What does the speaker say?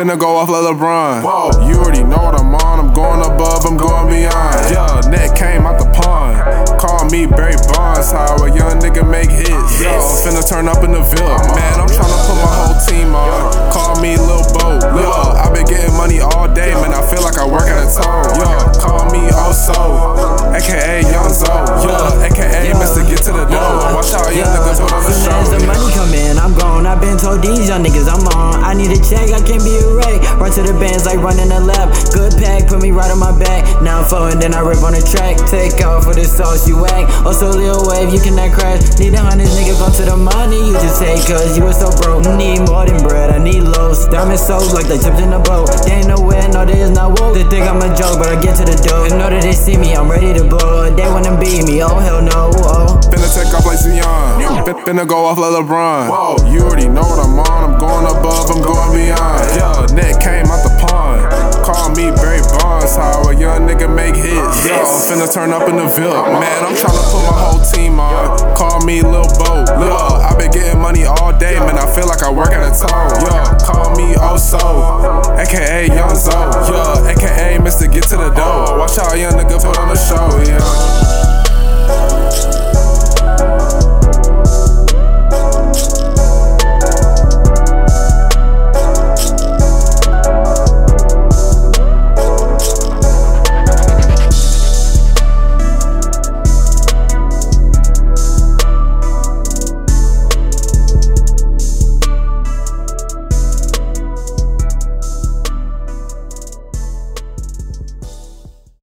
Finna go off like LeBron. Whoa, you already know what I'm on. I'm going above, I'm going beyond. Yeah, net came out the pond. Call me Barry Bonds. How a young nigga make hits. Yo, finna turn up in the Ville. Man, I'm these young niggas I'm on. I need a check, I can't be a wreck. Run to the bands like running a lap. Good pack, put me right on my back. Now I'm flowing, then I rip on the track. Take off for the sauce you whack. Oh, also, Lil Wave, you cannot crash. Need a hundred nigga, go to the money. You just take, cause you were so broke. Need more than bread, I need lows. Diamond soaked like the tips in the boat. They ain't nowhere, no, they is not woke. They think I'm a joke, but I get to the dough. They know that they see me, I'm ready to blow. They wanna beat me, oh hell no, oh. Finna take off like Zion. Fin- Finna go off like LeBron. Whoa, you already know what I'm on. I'm going above, I'm going beyond. Yeah, net came out the pond. Call me Barry Bonds. How a young nigga make hits. Yo, finna turn up in the Ville. Man, I'm tryna put my whole team on. Call me Lil Bo. Yo, I been getting money all day, man. I feel like I work at a toll. Yo, call me Oso, aka Young Zo. Yo, aka Mr. Get to the dough. Watch out, young nigga put on